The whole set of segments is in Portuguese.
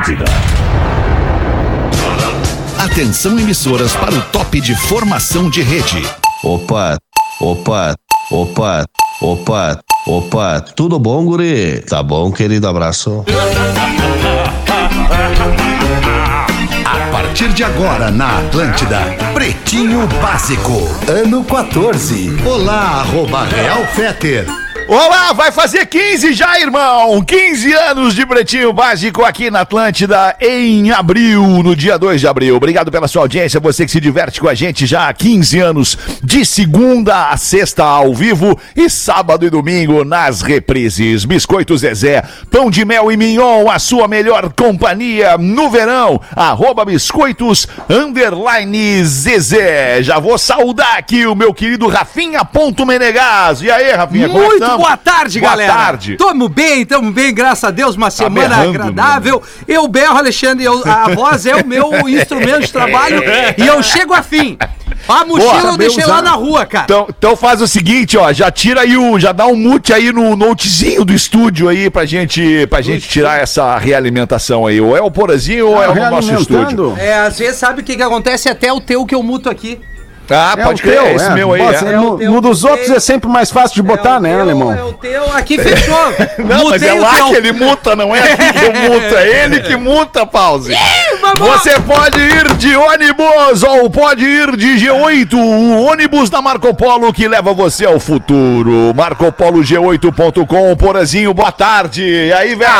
Atlântida. Atenção emissoras para o top de formação de rede. Opa, opa, opa, opa, opa, tudo bom, guri? Tá bom, querido, abraço. A partir de agora na Atlântida, Pretinho Básico, ano 14. Olá, arroba Real Feter. Olá, vai fazer 15 já, irmão! 15 anos de Pretinho Básico aqui na Atlântida em abril, no dia 2 de abril. Obrigado pela sua audiência, você que se diverte com a gente já há 15 anos, de segunda a sexta ao vivo e sábado e domingo nas reprises. Biscoito Zezé, pão de mel e mignon, a sua melhor companhia no verão. Arroba biscoitos, underline Zezé. Já vou saudar aqui o meu querido Rafinha Ponto Menegas. E aí, Rafinha, como Muito estamos? Boa tarde, Boa galera. tarde. Tamo bem, tamo bem, graças a Deus, uma semana berrando, agradável. Eu berro, Alexandre, eu- a voz é o meu instrumento de trabalho e eu chego afim. A mochila Boa, eu deixei lá na rua, cara. Então, então faz o seguinte, ó, já tira aí o, já dá um mute aí no notezinho do estúdio aí pra gente, pra gente tirar essa realimentação aí. Ou é o Porazinho ou é o nosso estúdio. É, às vezes sabe o que, que acontece até o teu que eu muto aqui. Ah, É pode o crer, é esse é. meu aí. Bota- é. no, teu, no dos outros é sempre mais fácil de botar, É o né, teu, alemão? É o teu, aqui fechou. Não, mas é Mutei o lá teu. que ele muta, não é aqui que eu muto, é ele que muta, pause. Você pode ir de ônibus ou pode ir de G8, o ônibus da Marco Polo que leva você ao futuro. MarcoPoloG8.com, Porazinho, boa tarde. E aí, velho?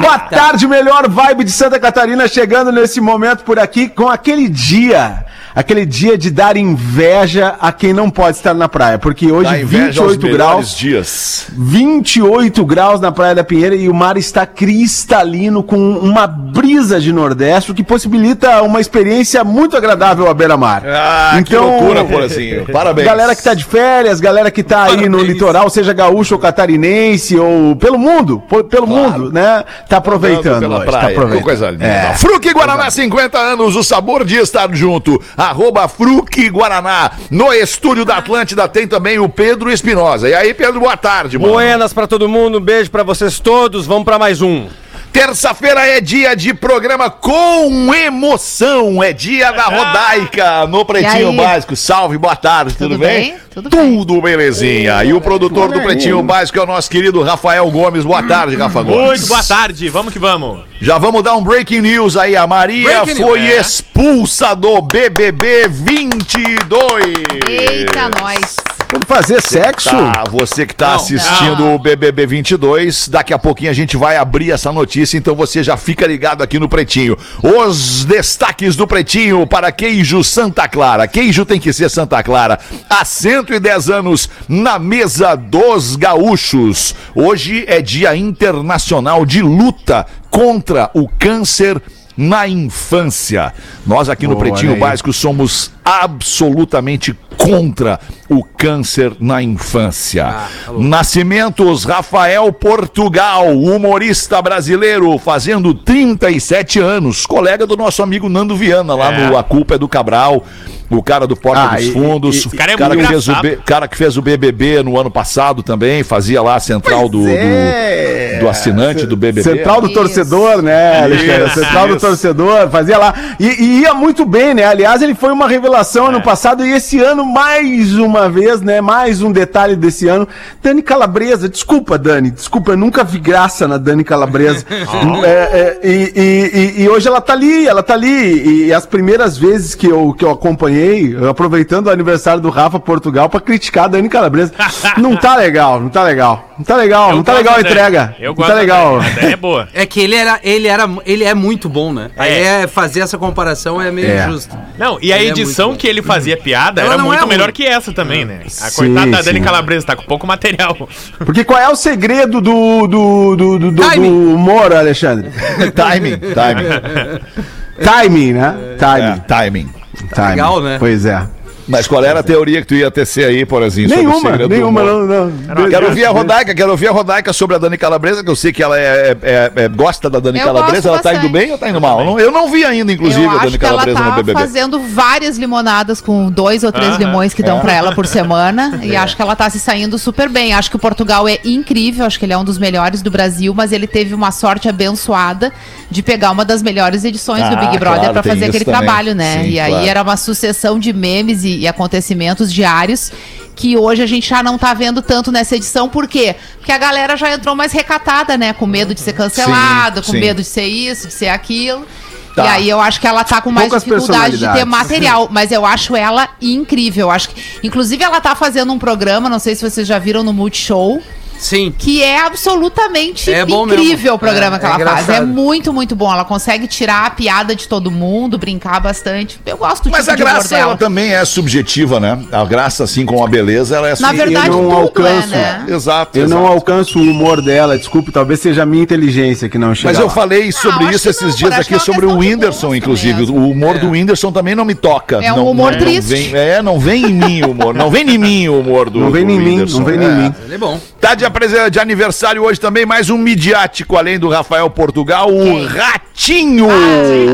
Boa tarde, melhor vibe de Santa Catarina chegando nesse momento por aqui com aquele dia. Aquele dia de dar inveja a quem não pode estar na praia, porque hoje Dá inveja aos 28 melhores graus, dias. 28 graus na Praia da Pinheira e o mar está cristalino com uma brisa de nordeste, o que possibilita uma experiência muito agradável à beira-mar. Ah, que loucura, Porazinho. Parabéns. Galera que tá de férias, galera que tá aí no litoral, seja gaúcho ou catarinense, ou pelo mundo, pelo mundo, né? Tá aproveitando pela hoje, praia. tá aproveitando. Que coisa linda. É. Fruque Guaraná, 50 anos, o sabor de estar junto. Arroba Fruque Guaraná. No estúdio da Atlântida tem também o Pedro Espinosa. E aí, Pedro, boa tarde, mano. Buenas pra todo mundo, um beijo pra vocês todos. Vamos pra mais um. Terça-feira é dia de programa com emoção. É dia da Rodaica no Pretinho? Básico. Salve, boa tarde, tudo, Tudo bem? bem? Tudo belezinha. E o produtor do. Pretinho Básico é o nosso querido Rafael Gomes. Boa tarde, Rafa Gomes. Muito boa tarde, vamos que vamos. Já vamos dar um breaking news aí. A Maria Breaking foi news, é. expulsa do BBB 22. Eita, nós. Vamos fazer sexo? Tá, você que tá Não, assistindo o BBB 22, daqui a pouquinho a gente vai abrir essa notícia, então você já fica ligado aqui no Pretinho. Os destaques do Pretinho para queijo Santa Clara. Queijo tem que ser Santa Clara. Há 110 anos na mesa dos gaúchos. Hoje é Dia Internacional de Luta contra o câncer na infância. Nós aqui no Boa, Pretinho. Básico somos absolutamente contra o câncer na infância. Nascimentos Rafael Portugal, humorista brasileiro, fazendo 37 anos, colega do nosso amigo Nando Viana lá no A Culpa é do Cabral. O cara do Porta Ah, dos e- Fundos, e- o cara é cara, muito que fez o. B- cara que fez o BBB no ano passado também, fazia lá a central do, é. do, do assinante do BBB. Central do torcedor, né, Alexandre? Isso, Central do torcedor, fazia lá. E, e ia muito bem, né? Aliás, ele foi uma revelação ano passado e esse ano, mais uma vez, né? Mais um detalhe desse ano. Dani Calabresa, desculpa, Dani, desculpa, eu nunca vi graça na Dani Calabresa. É, é, e, e- e- e hoje ela tá ali, ela tá ali. E as primeiras vezes que eu, que eu acompanhei, eu aproveitando o aniversário do Rafa Portugal pra criticar a Dani Calabresa. Não tá legal, não tá legal. Não tá legal, não tá legal a entrega. Eu não gosto tá legal. é boa. É que ele era, ele era, ele é muito bom, né? Aí É. é, fazer essa comparação é meio É. justo. Não, e a Ele é edição muito bom. que ele fazia piada Ela era não muito é ruim. melhor que essa também, né? A Sim, coitada da Dani sim. Calabresa tá com pouco material. Porque qual é o segredo do, do, do, do, do- humor, Alexandre? timing, timing. Timing, né? Timing. É, timing. timing. legal, né? Pois é. Mas qual era a teoria que tu ia tecer aí, Porazinho? sobre o Nenhuma, do nenhuma, não, não. Quero ouvir a Rodaica, quero ouvir a Rodaica sobre a Dani Calabresa, que eu sei que ela é, é- é- gosta da Dani Eu Calabresa. Ela tá indo bem ou tá indo mal? Eu não, eu não vi ainda, inclusive, eu a Dani acho que ela Calabresa no tá BBB. fazendo várias limonadas com dois ou três limões que dão pra ela por semana. E acho que ela tá se saindo super bem. Acho que o Portugal é incrível, acho que ele é um dos melhores do Brasil, mas ele teve uma sorte abençoada de pegar uma das melhores edições do Ah, Big Brother claro, pra tem fazer aquele também. trabalho, né? Sim, e aí claro. era uma sucessão de memes e, e acontecimentos diários que hoje a gente já não tá vendo tanto nessa edição. Por quê? Porque a galera já entrou mais recatada, né? Com medo de ser cancelado, com sim. medo de ser isso, de ser aquilo. Tá. E aí eu acho que ela tá com mais Poucas dificuldade de ter material, mas eu acho ela incrível. Eu acho que, inclusive, ela tá fazendo um programa, não sei se vocês já viram no Multishow, Sim. que é absolutamente É bom incrível o programa É, que é ela faz. É muito, muito bom. Ela consegue tirar a piada de todo mundo, brincar bastante. Eu gosto do Mas tipo a graça, ela dela. também é subjetiva, né? A graça, assim, com a beleza, ela é Na subjetiva. verdade, Eu não tudo alcanço. é, né? Exato. Eu exato. não alcanço o humor dela, desculpe, talvez seja a minha inteligência que não chega Mas eu lá. falei sobre acho isso esses não, dias aqui é sobre o Whindersson, inclusive. mesmo. O humor do Whindersson também não me toca. É um Não- humor não triste. Vem, é, não vem em mim o humor. Não vem em mim o humor do Não vem em mim, Whindersson. não vem em É. mim. Ele é bom. Tá de, apresen- de aniversário hoje também mais um midiático, além do Rafael Portugal, o Ratinho,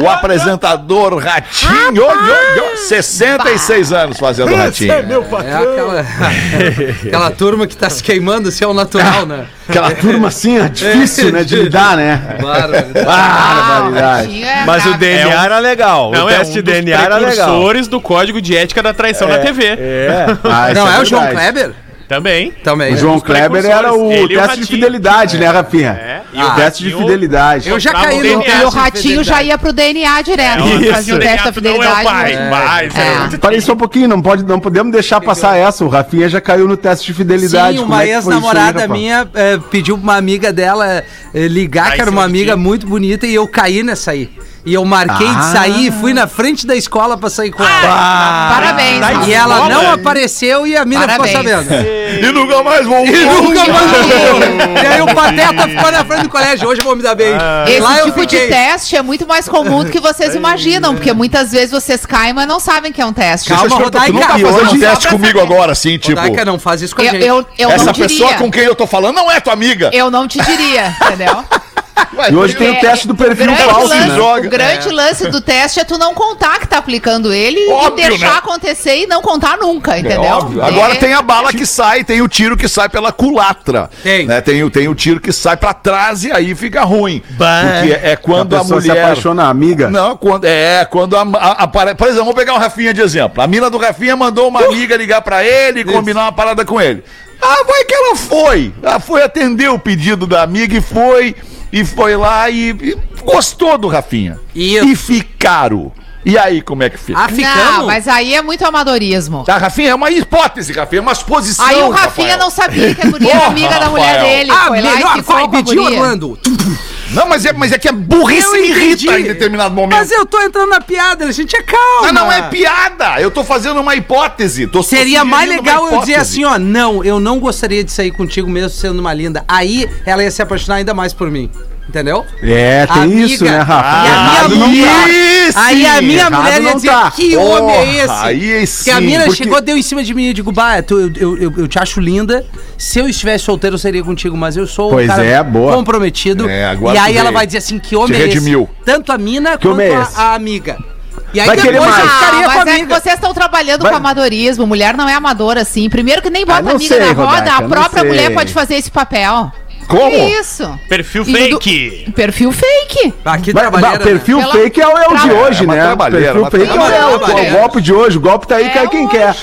o apresentador Ratinho, Oi, oi, oi, 66 anos fazendo Ratinho. É aquela, aquela turma que tá se queimando, se é o natural, né? Aquela turma assim, é difícil, né, de lidar, né? Barbaridade. É Mas o. DNA É um- era legal. Não, o é teste um DNA era legal. precursores do código de ética da traição na TV. É. Ah, Não, é o João. Kleber? Também. Também. O João Kleber era o ele e o teste de fidelidade, né, Rafinha? É. E o teste de fidelidade. Eu já caí no DNA. teste E o ratinho já ia pro DNA direto. É, fazia o teste da é fidelidade. pai. né? É. Parei só um pouquinho, não, pode, não podemos deixar passar essa. O Rafinha já caiu no teste de fidelidade. Sim, uma é ex-namorada minha eh, pediu pra uma amiga dela eh, ligar, que era uma amiga muito bonita, e eu caí nessa aí. E eu marquei de Ah. sair e fui na frente da escola pra sair com ela. Parabéns. tá em Rafa. E ela escola? não apareceu e a mina ficou Parabéns. sabendo. E nunca mais vou. E nunca mais voltou. E aí o Pateta ficou na frente do colégio. Hoje eu vou me dar bem. Esse Lá eu tipo fiquei. de teste é muito mais comum do que vocês imaginam, porque muitas vezes vocês caem, mas não sabem que é um teste. Calma, te perguntar, tu não tá Rodaica. fazendo Hoje- teste comigo saber. agora, assim, tipo... Rodaica não faz isso com a Eu, gente. eu, eu Essa não pessoa diria. com quem eu tô falando não é tua amiga. Eu não te diria, entendeu? E hoje tem o É, teste do perfil falso, lance, né? Joga. O grande lance do teste é tu não contar que tá aplicando ele Óbvio, e deixar né? acontecer e não contar nunca, É entendeu? óbvio. Agora É- tem a bala que sai, tem o tiro que sai pela culatra. Tem. Né? Tem, o- tem o tiro que sai pra trás e aí fica ruim. Porque é quando a a, pessoa se mulher. apaixona, a amiga. Não, quando, é, quando a, a, a- Por exemplo, vamos pegar o Rafinha de exemplo. A mina do Rafinha mandou uma amiga ligar pra ele e combinar uma parada com ele. Ah, vai que ela foi. Ela foi atender o pedido da amiga e foi. E foi lá e, e gostou do Rafinha. Isso. E ficaram. E aí, como é que fica? Ah, ficamos? Não, mas aí é muito amadorismo. Tá, Rafinha, é uma hipótese, Rafinha, é uma suposição. Aí o Rafinha Rafael. não sabia que a guria era amiga da mulher dele. Ah, foi lá e melhor ficou com a de guria. Orlando. Não, mas é, mas é que a burrice me irrita em determinado momento. Mas eu tô entrando na piada, a gente é calma. Ah, não é piada. Eu tô fazendo uma hipótese. Tô Seria mais legal eu dizer assim, ó, não, eu não gostaria de sair contigo mesmo sendo uma linda. Aí ela ia se apaixonar ainda mais por mim. Entendeu? É, tem Amiga. isso, né, Rafa? E a minha mulher- tá. Aí Aí a sim, minha errado mulher ia dizer, tá. que homem é esse? Porra, aí Porque a sim, mina porque- chegou, deu em cima de mim e digo, bah, tu- eu, eu, eu, eu te acho linda. Se eu estivesse solteiro, eu seria contigo, mas eu sou Pois é, boa. comprometido. É, agora e aí ela vai dizer assim, que homem é esse? Tanto a mina Que quanto homem é a, a amiga. E aí Vai querer eu mais. ficaria Ah, com mas é amiga. vocês estão trabalhando Vai- com amadorismo. Mulher não é amadora assim. Primeiro que nem bota Ah, amiga sei, na roda, Rodaica, a própria mulher pode fazer esse papel. Como? Que isso? Perfil E do- fake. Perfil fake. Ah, trabalheira, mas perfil Pela- fake é o, é o de hoje, É né? perfil fake é, o- é o, é o golpe de hoje. O golpe tá aí, É cai quem hoje. quer.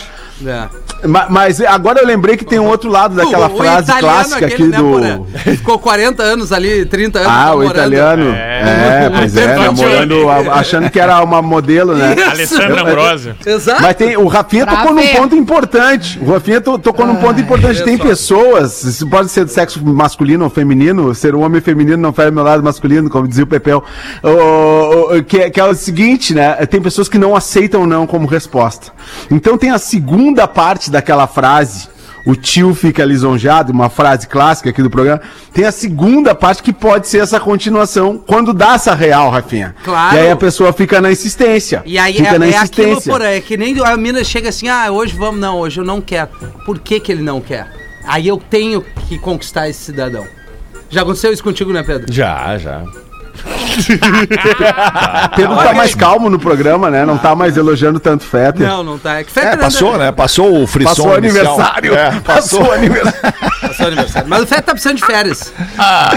Ma- Mas agora eu lembrei que tem um outro lado daquela O- o frase clássica aqui né, do. Ficou 40 anos ali, 30 anos Ah, o namorando. italiano. É, pois é, Perfil namorando, a- achando que era uma modelo, né? Alessandra Ambrosio. Exato. Mas tem, o Rafinha Pra tocou num ver. ponto importante. O Rafinha to- tocou num ponto importante. Tem só. pessoas, isso pode ser do sexo masculino ou feminino, ser um homem feminino não fere meu lado masculino, como dizia o Pepel. O- o- que, é- que é o seguinte, né? Tem pessoas que não aceitam não como resposta. Então tem a segunda parte daquela frase. o tio fica lisonjeado, uma frase clássica aqui do programa. Tem a segunda parte que pode ser essa continuação, quando dá essa real, Rafinha. Claro. E aí a pessoa fica na insistência. E aí fica é, na é aquilo, porra, é que nem a mina chega assim, ah, hoje vamos, não, hoje eu não quero. Por que que ele não quer? Aí eu tenho que conquistar esse cidadão. Já aconteceu isso contigo, né, Pedro? Já, já. Pedro tá mais calmo no programa, né? Não tá mais elogiando tanto Fetter. Não, não tá. É que É, Fetter passou, anda- né? Passou o frisson Passou o aniversário. É, Passou o aniversário. Passou o aniversário. Mas o Fetter tá precisando de férias.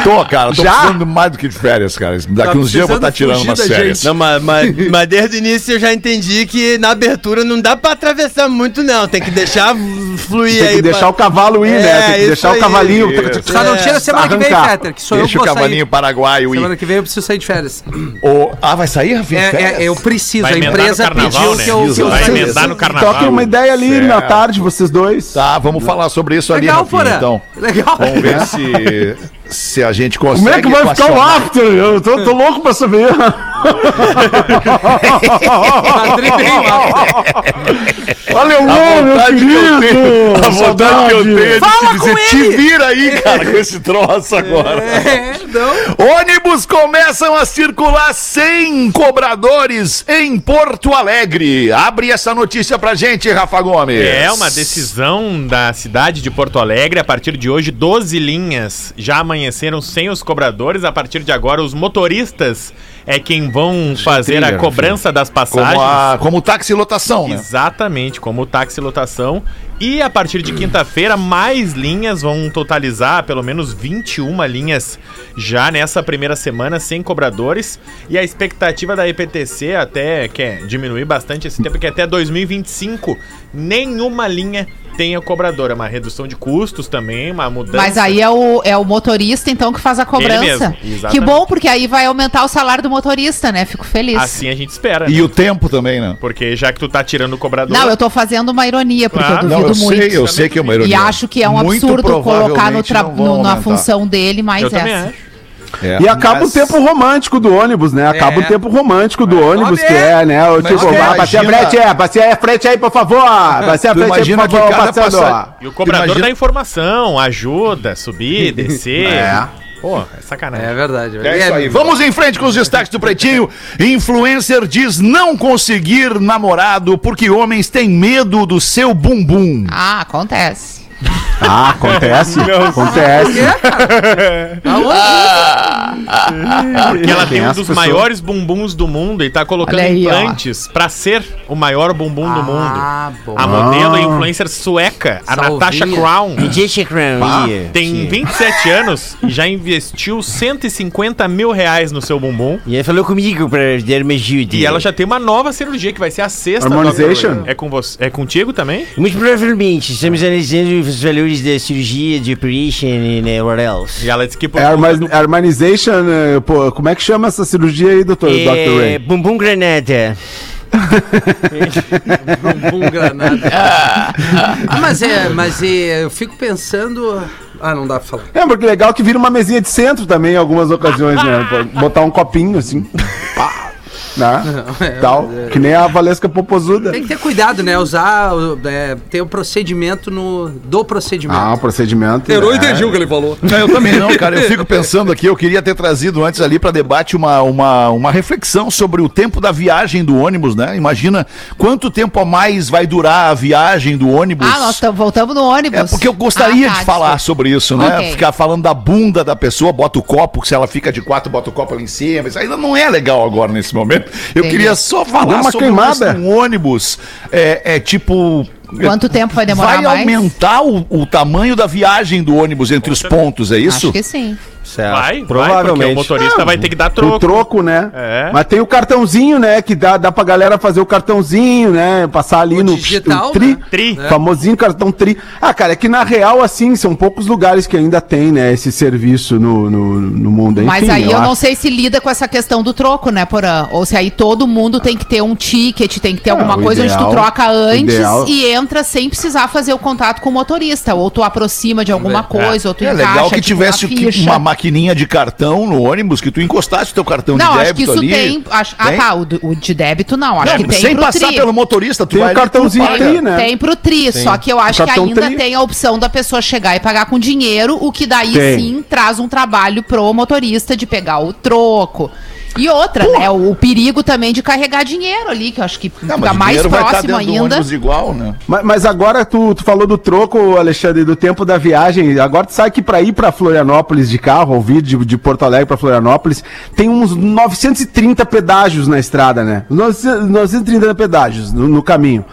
Tô, cara. Tô Já? precisando mais do que de férias, cara. Daqui Tá uns dias eu vou estar precisando tirando umas férias. gente. Não, mas, mas, mas desde o início eu já entendi que na abertura não dá pra atravessar muito, não. Tem que deixar fluir Tem aí. que deixar pra- o cavalo ir, né? É, Tem que deixar o aí. cavalinho. Isso. Só não É, tira semana que vem, arrancar. Fetter, que sou eu que Deixa o vou cavalinho sair. paraguaio ir. Semana que vem eu preciso sair de férias. O- Ah, vai sair, Rafinha? É, Férias? é, eu preciso. Vai a empresa pediu né? que eu, que eu Vai saia. emendar no carnaval. Toquem uma ideia ali Certo. na tarde, vocês dois. Tá, vamos falar sobre isso ali, Legal, Rafinha, Porã. então. Legal. Vamos ver se, se a gente consegue Como é que vai ficar o after? Eu tô, tô louco pra saber. Olha o A meu vontade que eu tenho, a vontade que eu tenho é de Fala te dizer, te vira aí, cara, com esse troço agora. É, não. Ônibus começam a circular sem cobradores em Porto Alegre. Abre essa notícia pra gente, Rafa Gomes. É uma decisão da cidade de Porto Alegre. A partir de hoje, 12 linhas já amanheceram sem os cobradores. A partir de agora, os motoristas é quem vão fazer a trilha, cobrança das passagens. Como, a, como táxi lotação, né? Exatamente, como o táxi lotação. E a partir de quinta-feira, mais linhas vão totalizar pelo menos 21 linhas já nessa primeira semana sem cobradores. E a expectativa da EPTC até quer diminuir bastante esse tempo, que até 2025 nenhuma linha tenha cobrador. É uma redução de custos também, uma mudança. Mas aí é o, é o motorista, então, que faz a cobrança. mesmo, exatamente. Que bom, porque aí vai aumentar o salário do motorista, né? Fico feliz. Assim a gente espera. E né? o tempo também, né? Porque já que tu tá tirando o cobrador. Não, eu tô fazendo uma ironia, porque Claro. eu Não, duvido eu muito. sei, eu sei que é uma E ironia. acho que é um Muito absurdo colocar no tra- não no- na função dele mais eu essa. É, E acaba mas- o tempo romântico do ônibus, né? Acaba É. o tempo romântico do ônibus, Nome que é. é, né? O Mas tipo, vai, passei a imagina- frente, é, passei a frente aí, por favor. Passei a frente aí, imagina por que favor, passando. passa- E o cobrador Imagina- dá informação, ajuda, subir, descer. É. Pô, é sacanagem. É verdade. É isso aí. Vamos em frente com os destaques do Pretinho. Influencer diz não conseguir namorado porque homens têm medo do seu bumbum. Ah, acontece. Ah, acontece? acontece. Porque ela tem Tem um dos pessoas- maiores bumbuns do mundo e tá colocando aí, ó. implantes pra ser o maior bumbum do mundo. Ah, bom. A modelo e influencer sueca, a. Natasha Crown, Jessica Crown, yeah. tem 27 anos e já investiu 150 mil reais no seu bumbum. E ele falou comigo pra dar uma ajuda. E ela já tem uma nova cirurgia que vai ser a sexta. Harmonization? É com você, é contigo também? Muito provavelmente, estamos analisando os valores da cirurgia, de operation e né, what else. E ela disse que por É harmonization, eh, pô, como é que chama essa cirurgia aí, doutor Dr. É, Ray? bumbum granada. Bumbum granada. ah, mas é, mas é, eu fico pensando. Ah, não dá pra falar. É, porque legal que vira uma mesinha de centro também em algumas ocasiões, né? Botar um copinho assim. Pá, né? Tal. Que nem a Valesca Popozuda. Tem que ter cuidado, né? Usar, o- é, ter o procedimento no, do procedimento. Ah, o procedimento. Eu não né? entendi o que ele falou. Não, eu também não, cara. Eu fico pensando aqui, eu queria ter trazido antes ali para debate uma, uma, uma reflexão sobre o tempo da viagem do ônibus, né? Imagina quanto tempo a mais vai durar a viagem do ônibus. Ah, nós tamo- voltamos no ônibus. É porque eu gostaria Ah, tá, de falar desculpa. sobre isso, né? Ok. Ficar falando da bunda da pessoa, bota o copo, se ela fica de quatro, bota o copo ali em cima. Isso ainda não é legal agora nesse momento. Eu Entendi. queria só falar uma sobre queimada. um ônibus. É, é tipo. Quanto tempo vai demorar Vai mais? aumentar o, o tamanho da viagem do ônibus entre os pontos, é isso? Acho que sim. Certo. Vai, vai, porque o Provavelmente. motorista vai ter que dar O troco. troco, né? É. Mas tem o cartãozinho, né? Que dá, dá pra galera fazer o cartãozinho, né? Passar ali O no digital, o tri, né? Tri. Famosinho cartão tri. Ah, cara, é que na real, assim, são poucos lugares que ainda tem, né? Esse serviço no, no, no mundo. Enfim, Mas aí eu, não acho. sei se lida com essa questão do troco, né, Porã? Ou se aí todo mundo tem que ter um ticket, tem que ter alguma coisa onde ideal- tu troca antes ideal- e entra sem precisar fazer o contato com o motorista. Ou tu aproxima de alguma coisa, ou tu É encaixa legal que tipo, tivesse uma que- ficha. uma, uma maquininha de cartão no ônibus que tu encostasse o teu cartão Não, de acho que débito isso ali. tem. acho- ah, Tem? tá. O, o de débito não. Acho Não, que tem sem pro passar tri. pelo motorista, tu Tem vai o ali, tu cartãozinho paga. tri, né? Tem pro TRI, só que eu acho que ainda tri. tem a opção da pessoa chegar e pagar com dinheiro, o que daí Tem. sim traz um trabalho pro motorista de pegar o troco. E outra, né? O, o perigo também de carregar dinheiro ali, que eu acho que Não, o mais próximo ainda. igual, né? Mas, mas agora tu, tu falou do troco, Alexandre, do tempo da viagem. Agora tu sabe que pra ir pra Florianópolis de carro, ou vir de, de Porto Alegre pra Florianópolis, tem uns 930 pedágios na estrada, né? 900 930 pedágios no, no caminho.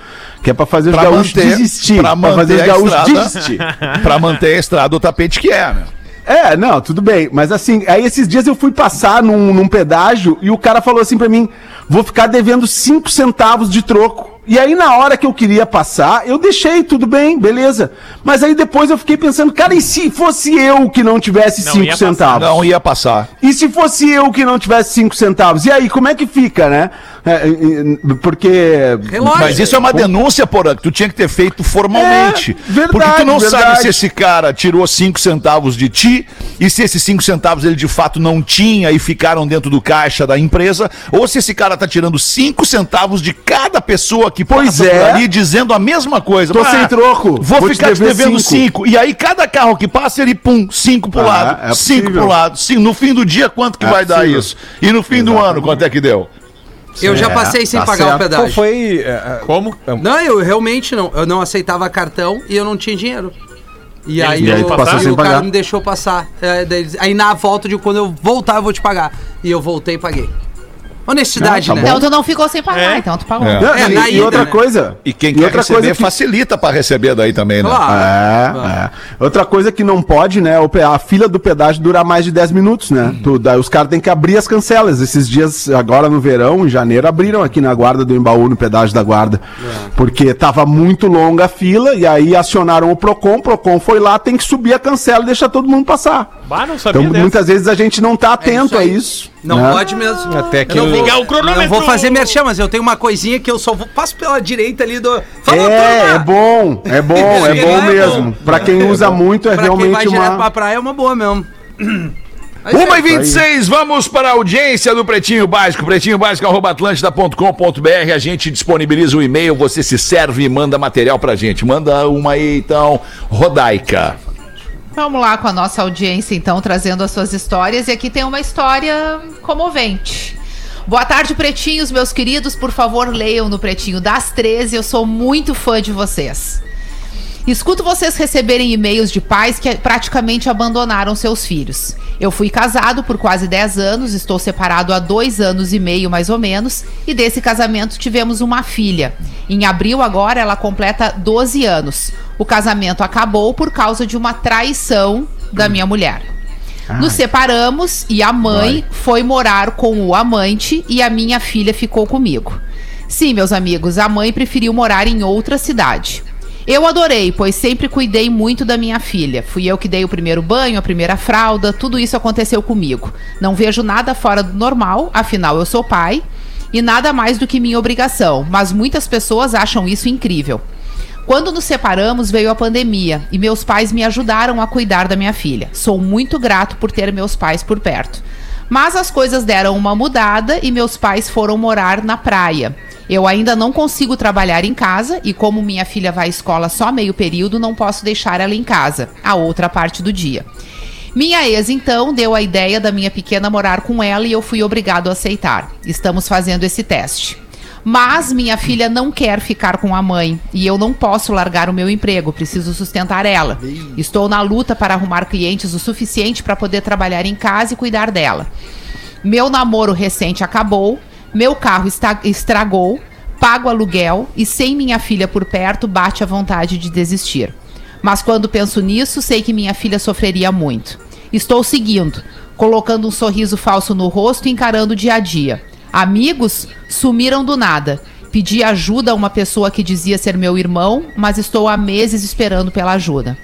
Que é pra fazer os Pra gaúchos manter, desistir. pra fazer manter os a gaúchos estrada, desistir. pra manter a estrada o tapete que é, né? É, não, tudo bem. Mas assim, aí esses dias eu fui passar num, num pedágio e o cara falou assim pra mim: vou ficar devendo 5 centavos de troco. E aí, na hora que eu queria passar, eu deixei, tudo bem, beleza. Mas aí depois eu fiquei pensando, cara, e se fosse eu que não tivesse Não 5 ia passar. centavos? Não ia passar. E se fosse eu que não tivesse 5 centavos? E aí, como é que fica, né? É, porque. Relógio. Mas isso é uma denúncia, porra, que tu tinha que ter feito formalmente. É, verdade, Porque tu não verdade. sabe se esse cara tirou 5 centavos de ti e se esses 5 centavos ele de fato não tinha e ficaram dentro do caixa da empresa, ou se esse cara tá tirando 5 centavos de cada pessoa que Pois passa é. por ali dizendo a mesma coisa. Tô sem troco, Vou, vou te ficar te dever devendo cinco. 5. E aí cada carro que passa ele pum, 5 pro Ah, lado, é 5 pro lado. Sim, no fim do dia quanto que É vai dar possível. isso? E no fim do ano quanto é que deu? Eu já passei sem tá pagar certo. o pedágio. Qual foi. é, é, Como? Não, eu realmente não. Eu não aceitava cartão e eu não tinha dinheiro. E Eles aí, deixam eu, e o cara pagar? me deixou passar. É, aí na volta de quando eu voltar, eu vou te pagar. E eu voltei e paguei. Honestidade, Ah, tá né? Então tu não ficou sem pagar, É. então tu pagou. É. Não, É, e, e outra né? coisa. E quem e quer outra receber coisa que- facilita pra receber daí também, né? Claro. É, é. Outra coisa que não pode, né? A fila do pedágio durar mais de 10 minutos, né? Tu- daí os caras têm que abrir as cancelas. Esses dias, agora no verão, em janeiro, abriram aqui na guarda do Embaú, no pedágio da guarda. Porque tava muito longa a fila, e aí acionaram o Procon, o Procon foi lá, tem que subir a cancela e deixar todo mundo passar. Bah, não sabia Então, dessa. muitas vezes a gente não tá atento isso a isso. Não né? pode mesmo. Até que eu não Ligar o cronômetro. não vou fazer merchan, mas eu tenho uma coisinha que eu só vou, passo pela direita ali do. Falou, É, turma! é bom, é bom, é bom é mesmo. bom. Pra quem usa muito, é Pra quem vai realmente direto pra uma. praia é uma boa mesmo. Mas 1 é, e 26 vamos para a audiência do Pretinho Básico, pretinho básico, A gente disponibiliza o e-mail, você se serve e manda material pra gente. Manda uma aí, então, Rodaica. Vamos lá com a nossa audiência, então, trazendo as suas histórias. E aqui tem uma história comovente. Boa tarde, pretinhos, meus queridos. Por favor, leiam no Pretinho das 13. Eu sou muito fã de vocês. Escuto vocês receberem e-mails de pais que praticamente abandonaram seus filhos. Eu fui casado por quase 10 anos, estou separado há dois anos e meio mais ou menos, e desse casamento tivemos uma filha. Em abril agora ela completa 12 anos. O casamento acabou por causa de uma traição da minha mulher. Nos separamos e a mãe foi morar com o amante e a minha filha ficou comigo. Sim, meus amigos, a mãe preferiu morar em outra cidade. Eu adorei, pois sempre cuidei muito da minha filha. Fui eu que dei o primeiro banho, a primeira fralda, tudo isso aconteceu comigo. Não vejo nada fora do normal, afinal eu sou pai, e nada mais do que minha obrigação, mas muitas pessoas acham isso incrível. Quando nos separamos, veio a pandemia e meus pais me ajudaram a cuidar da minha filha. Sou muito grato por ter meus pais por perto. Mas as coisas deram uma mudada e meus pais foram morar na praia. Eu ainda não consigo trabalhar em casa e, como minha filha vai à escola só meio período, não posso deixar ela em casa, a outra parte do dia. Minha ex, então, deu a ideia da minha pequena morar com ela e eu fui obrigado a aceitar. Estamos fazendo esse teste. Mas minha filha não quer ficar com a mãe e eu não posso largar o meu emprego, preciso sustentar ela. Estou na luta para arrumar clientes o suficiente para poder trabalhar em casa e cuidar dela. Meu namoro recente acabou, meu carro está, estragou, pago aluguel e sem minha filha por perto bate a vontade de desistir. Mas quando penso nisso, sei que minha filha sofreria muito. Estou seguindo, colocando um sorriso falso no rosto e encarando o dia a dia. Amigos sumiram do nada. Pedi ajuda a uma pessoa que dizia ser meu irmão, mas estou há meses esperando pela ajuda.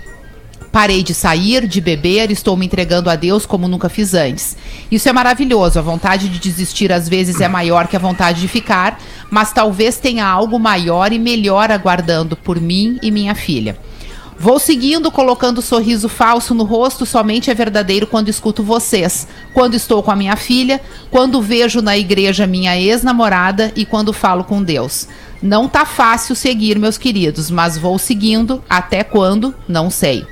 Parei de sair, de beber, estou me entregando a Deus como nunca fiz antes. Isso é maravilhoso. A vontade de desistir às vezes é maior que a vontade de ficar, mas talvez tenha algo maior e melhor aguardando por mim e minha filha. Vou seguindo, colocando sorriso falso no rosto, somente é verdadeiro quando escuto vocês. Quando estou com a minha filha, quando vejo na igreja minha ex-namorada e quando falo com Deus. Não tá fácil seguir, meus queridos, mas vou seguindo. Até quando? Não sei.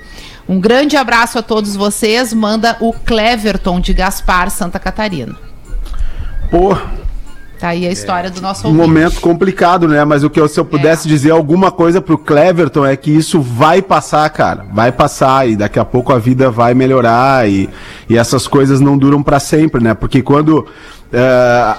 Um grande abraço a todos vocês. Manda o Cleverton de Gaspar, Santa Catarina. Pô, Tá aí a história do nosso um momento complicado, né? Mas o que eu, se eu pudesse É. dizer alguma coisa pro Cleverton é que isso vai passar, cara. Vai passar e daqui a pouco a vida vai melhorar e, e essas coisas não duram pra sempre, né? Porque quando.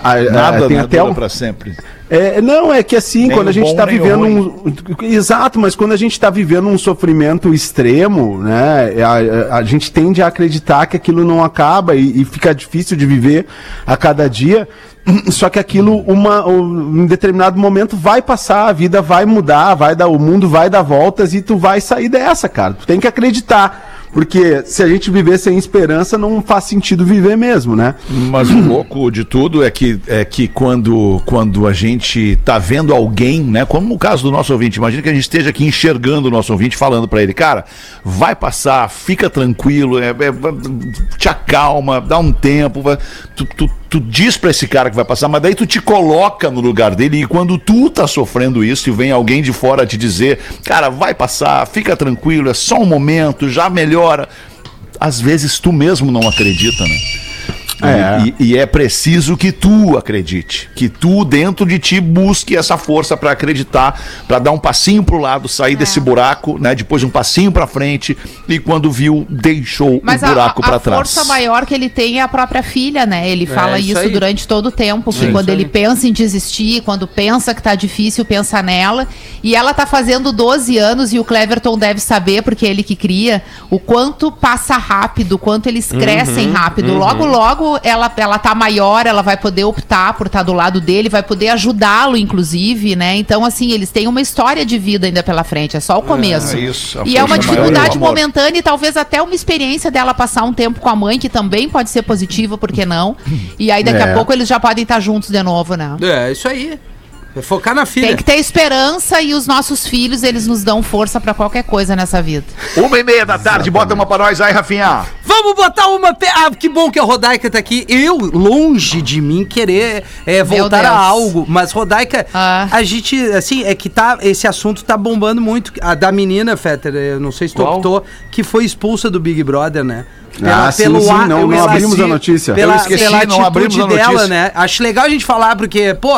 A- Nada tem né, até um, pra sempre. é, não, é que assim, Nem quando a gente tá o vivendo um. Exato, mas quando a gente tá vivendo um sofrimento extremo, né? A, a- a gente tende a acreditar que aquilo não acaba e, e fica difícil de viver a cada dia. Só que aquilo, uma, um, em determinado momento, vai passar, a vida vai mudar, vai dar, o mundo vai dar voltas e tu vai sair dessa, cara. Tu tem que acreditar. Porque se a gente viver sem esperança, não faz sentido viver mesmo, né? Mas o louco de tudo é que, é que quando, quando a gente tá vendo alguém, né? Como no caso do nosso ouvinte, imagina que a gente esteja aqui enxergando o nosso ouvinte, falando pra ele, cara, vai passar, fica tranquilo, é, é, te acalma, dá um tempo, vai- tu, tu, tu diz pra esse cara que vai passar, mas daí tu te coloca no lugar dele e quando tu tá sofrendo isso e vem alguém de fora te dizer, cara, vai passar, fica tranquilo, é só um momento, já melhora. Às vezes tu mesmo não acredita, né? É. E, e é preciso que tu acredite, que tu dentro de ti busque essa força pra acreditar, pra dar um passinho pro lado, sair desse buraco, né? Depois um passinho pra frente e quando viu deixou Mas o a, buraco a pra trás. força maior que ele tem é a própria filha, né? Ele fala isso isso, aí. durante todo o tempo, que É quando isso ele pensa em desistir, quando pensa que tá difícil, pensa nela. E ela tá fazendo 12 anos e o Cleverton deve saber, porque é ele que cria, o quanto passa rápido, o quanto eles Uhum, crescem rápido. Logo, logo ela, ela tá maior, ela vai poder optar por estar do lado dele, vai poder ajudá-lo, inclusive, né? Então, assim, eles têm uma história de vida ainda pela frente, é só o começo. é isso, e é uma dificuldade é amor. momentânea e talvez até uma experiência dela passar um tempo com a mãe, que também pode ser positiva, por que não? E aí daqui É. a pouco eles já podem estar juntos de novo, né? É, isso aí. É focar na filha. Tem que ter esperança e os nossos filhos, eles nos dão força pra qualquer coisa nessa vida. Uma e meia da tarde, bota uma pra nós aí, Rafinha. Vamos botar uma. Pe... Ah, que bom que a Rodaica tá aqui. Eu, longe de mim, querer é, voltar a algo. Mas, Rodaica, Ah. a gente, assim, é que tá. Esse assunto tá bombando muito. A da menina, Fetter, eu não sei se tu Qual? optou, que foi expulsa do Big Brother, né? Ah, sim, sim, a- não- não abrimos a notícia. Pela, Eu esqueci, pela não abrimos atitude a dela, notícia. né? Acho legal a gente falar, porque, pô,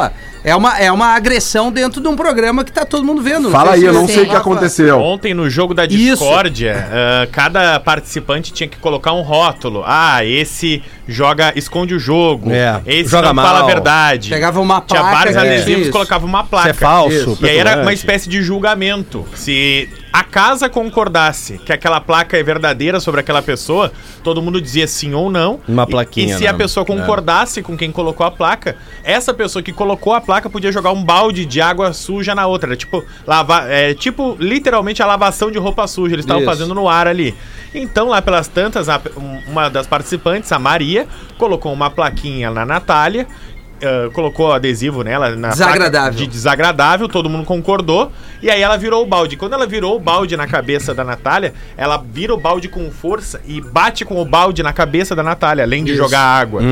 é uma, é uma agressão dentro de um programa que tá todo mundo vendo. Fala aí, eu não sei o que aconteceu. Ontem no jogo da discórdia, ah, cada participante tinha que colocar um rótulo. Ah, esse joga, esconde o jogo. É, Esse joga não fala a mal. verdade. Pegava uma Tinha placa, vários é. adesivos, colocava uma placa. Isso é falso, E aí era uma espécie de julgamento. Se a casa concordasse que aquela placa é verdadeira sobre aquela pessoa, todo mundo dizia sim ou não. Uma E- plaquinha, E, se né? a pessoa concordasse com quem colocou a placa, essa pessoa que colocou a placa podia jogar um balde de água suja na outra. Era tipo, lava, é, tipo literalmente a lavação de roupa suja. Eles estavam fazendo no ar ali. Então, lá pelas tantas, a- um- uma das participantes, a Maria, colocou uma plaquinha na Natália. Ah, colocou adesivo nela na Desagradável. de desagradável, todo mundo concordou. E aí ela virou o balde. Quando ela virou o balde na cabeça da Natália, ela vira o balde com força e bate com o balde na cabeça da Natália, além de jogar água.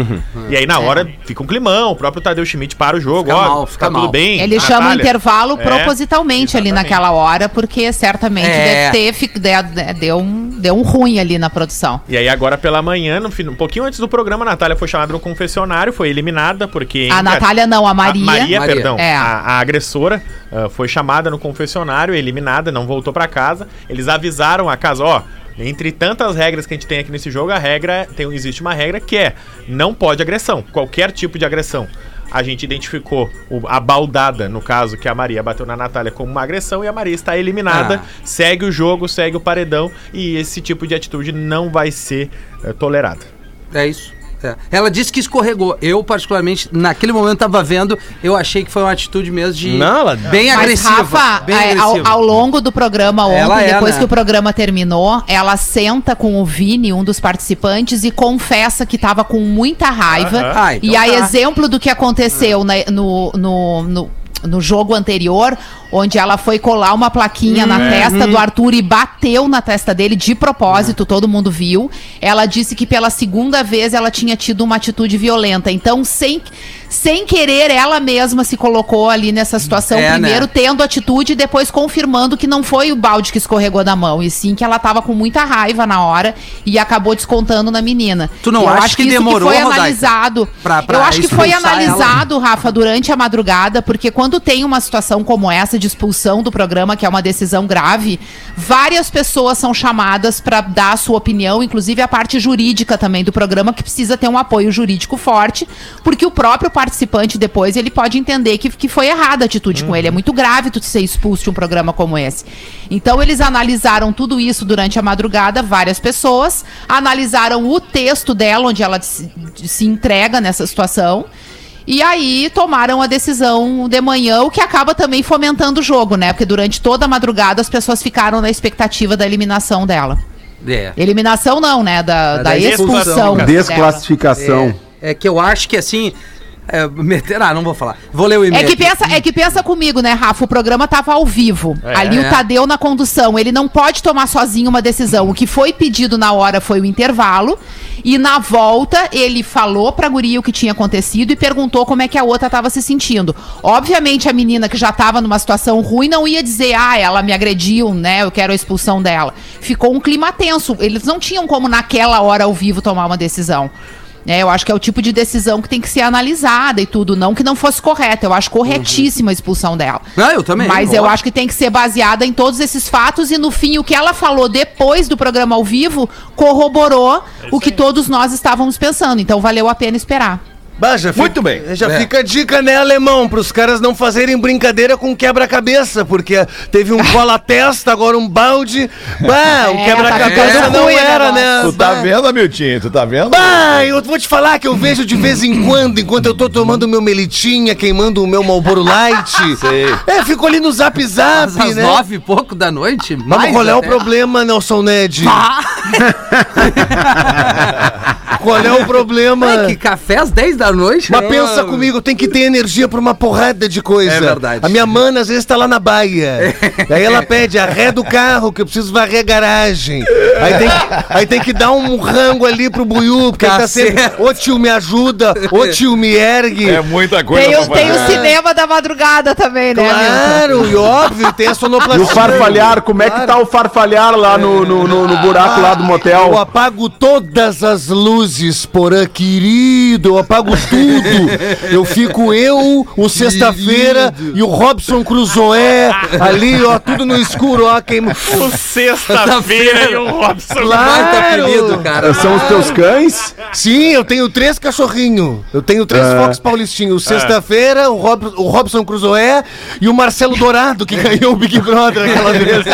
E aí na hora fica um climão, o próprio Tadeu Schmidt para o jogo, Fica ó, mal, fica tá mal. tudo bem. Ele chama o Natália. intervalo É, propositalmente ali exatamente. naquela hora, porque certamente É. deve ter fi- de- de- deu, um, deu um ruim ali na produção. E aí agora pela manhã, no, um pouquinho antes do programa, a Natália foi chamada no confessionário, foi eliminada, porque... A Natália não, a Maria. Maria, Maria. perdão. É. A, a agressora ah, foi chamada no confessionário, eliminada, não voltou pra casa. Eles avisaram a casa, ó... Entre tantas regras que a gente tem aqui nesse jogo, a regra tem existe uma regra que é não pode agressão, qualquer tipo de agressão. A gente identificou o- a baldada, no caso, que a Maria bateu na Natália como uma agressão e a Maria está eliminada. Ah. Segue o jogo, segue o paredão e esse tipo de atitude não vai ser eh, tolerada. É isso. É. Ela disse que escorregou. Eu, particularmente, naquele momento tava vendo, eu achei que foi uma atitude mesmo de. Não, ela- bem Mas, agressiva. Rafa, bem é, ao, agressiva. ao longo do programa ontem, é, depois né? que o programa terminou, ela senta com o Vini, um dos participantes, e confessa que tava com muita raiva. Aham. Ah, então e aí, tá. exemplo do que aconteceu né, no, no, no- no jogo anterior, onde ela foi colar uma plaquinha na testa do Arthur e bateu na testa dele de propósito, todo mundo viu. Ela disse que pela segunda vez ela tinha tido uma atitude violenta. Então, sem, sem querer, ela mesma se colocou ali nessa situação. É, primeiro né? tendo atitude e depois confirmando que não foi o balde que escorregou da mão, e sim que ela tava com muita raiva na hora e acabou descontando na menina. Tu não Eu acha acho que isso demorou, foi Rodaica, analisado. pra- pra eu acho que foi expulsar ela? analisado, Rafa, durante a madrugada, porque quando tem uma situação como essa de expulsão do programa, que é uma decisão grave, várias pessoas são chamadas para dar a sua opinião, inclusive a parte jurídica também do programa, que precisa ter um apoio jurídico forte, porque o próprio participante depois ele pode entender que, que foi errada a atitude com ele. É muito grave tu ser expulso de um programa como esse. Então eles analisaram tudo isso durante a madrugada, várias pessoas, analisaram o texto dela, onde ela se, se entrega nessa situação. E aí tomaram a decisão de manhã, o que acaba também fomentando o jogo, né? Porque durante toda a madrugada as pessoas ficaram na expectativa da eliminação dela. É. Eliminação não, né? Da, Da da expulsão. Desclassificação. É que eu acho que assim. É, meter, ah, não vou falar. Vou ler o É e-mail. que, aqui. pensa, é que pensa comigo, né, Rafa? O programa tava ao vivo. É. Ali o Tadeu na condução. Ele não pode tomar sozinho uma decisão. O que foi pedido na hora foi o intervalo. E na volta, ele falou pra guria o que tinha acontecido e perguntou como é que a outra tava se sentindo. Obviamente, a menina que já tava numa situação ruim não ia dizer, ah, ela me agrediu, né? Eu quero a expulsão dela. Ficou um clima tenso. Eles não tinham como, naquela hora, ao vivo, tomar uma decisão. É, eu acho que é o tipo de decisão que tem que ser analisada e tudo. Não que não fosse correta. Eu acho corretíssima a expulsão dela. Ah, eu também. Mas eu acho que tem que ser baseada em todos esses fatos e no fim o que ela falou depois do programa ao vivo corroborou o que todos nós estávamos pensando. Então valeu a pena esperar. Bah, já Muito bem. Já É. fica a dica, né, alemão? Pros caras não fazerem brincadeira com quebra-cabeça, porque teve um cola-testa, agora um balde. Bah, o É, quebra-cabeça tá não o era, né? Tu tá Bah. vendo, Miltinho? Tu tá vendo? Bah, eu vou te falar que eu vejo de vez em quando, enquanto eu tô tomando meu melitinha, queimando o meu Marlboro Light. Sei. É, fico ali no zap zap, Mas às né? nove e pouco da noite? Mas mais qual é o problema, Nelson Ned? Qual é o problema? é que café às 10 da noite? Mas pensa comigo, tem que ter energia pra uma porrada de coisa. É verdade. A minha mana às vezes tá lá na baia. Aí ela pede arré do carro, que eu preciso varrer a garagem. Aí tem, aí tem que dar um rango ali pro buiú, porque ele tá Cacete. sempre. Ô tio, me ajuda. Ô tio, me ergue. É muita coisa Tem, pra o, tem o cinema da madrugada também, né, Milton? Claro, e óbvio, tem a E sonoplastia. o farfalhar, como é que tá o farfalhar lá no, no, no- no buraco lá do Eu motel? apago todas as luzes, porã, querido. Eu apago tudo. Eu fico eu, o Sexta-feira e o Robson Cruzoé ali, ó, tudo no escuro, ó, queima. O sexta-feira e o Robson. Baita Claro. apelido, cara. São os teus cães? Sim, eu tenho três cachorrinhos. Eu tenho três É. Fox Paulistinhos. Sexta-feira, o, Rob, o Robson Cruzoé e o Marcelo Dourado, que ganhou o Big Brother aquela vez.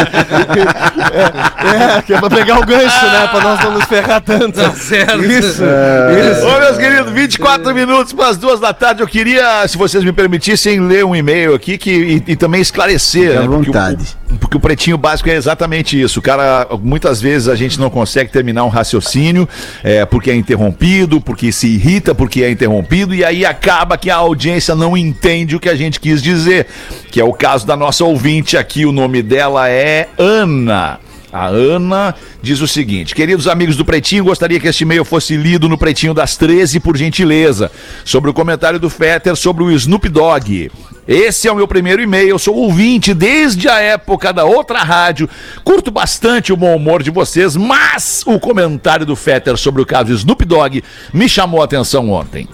é, é, que é pra pegar o gancho, né? Pra nós não nos ferrar tanto. Tá certo. Isso. Ô, meus queridos, 24 minutos para as duas da tarde. Eu queria, se vocês me permitissem, ler um e-mail aqui que, e, e também esclarecer. Né, porque o- vontade. Porque o pretinho básico é exatamente isso. O cara, muitas vezes a gente não consegue terminar um raciocínio é, porque é interrompido, porque se irrita, porque é interrompido, e aí acaba que a audiência não entende o que a gente quis dizer. Que é o caso da nossa ouvinte aqui. O nome dela é Ana. A Ana diz o seguinte: Queridos amigos do Pretinho, gostaria que este e-mail fosse lido no Pretinho das 13, por gentileza, sobre o comentário do Fetter sobre o Snoop Dogg. Esse é o meu primeiro e-mail, sou ouvinte desde a época da outra rádio. Curto bastante o bom humor de vocês, mas o comentário do Fetter sobre o caso Snoop Dogg me chamou a atenção ontem.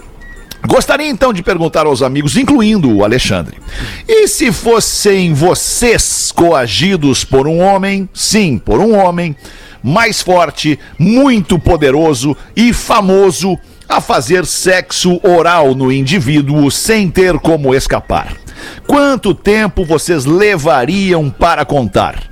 Gostaria então de perguntar aos amigos, incluindo o Alexandre, e se fossem vocês coagidos por um homem, sim, por um homem, mais forte, muito poderoso e famoso a fazer sexo oral no indivíduo sem ter como escapar? Quanto tempo vocês levariam para contar?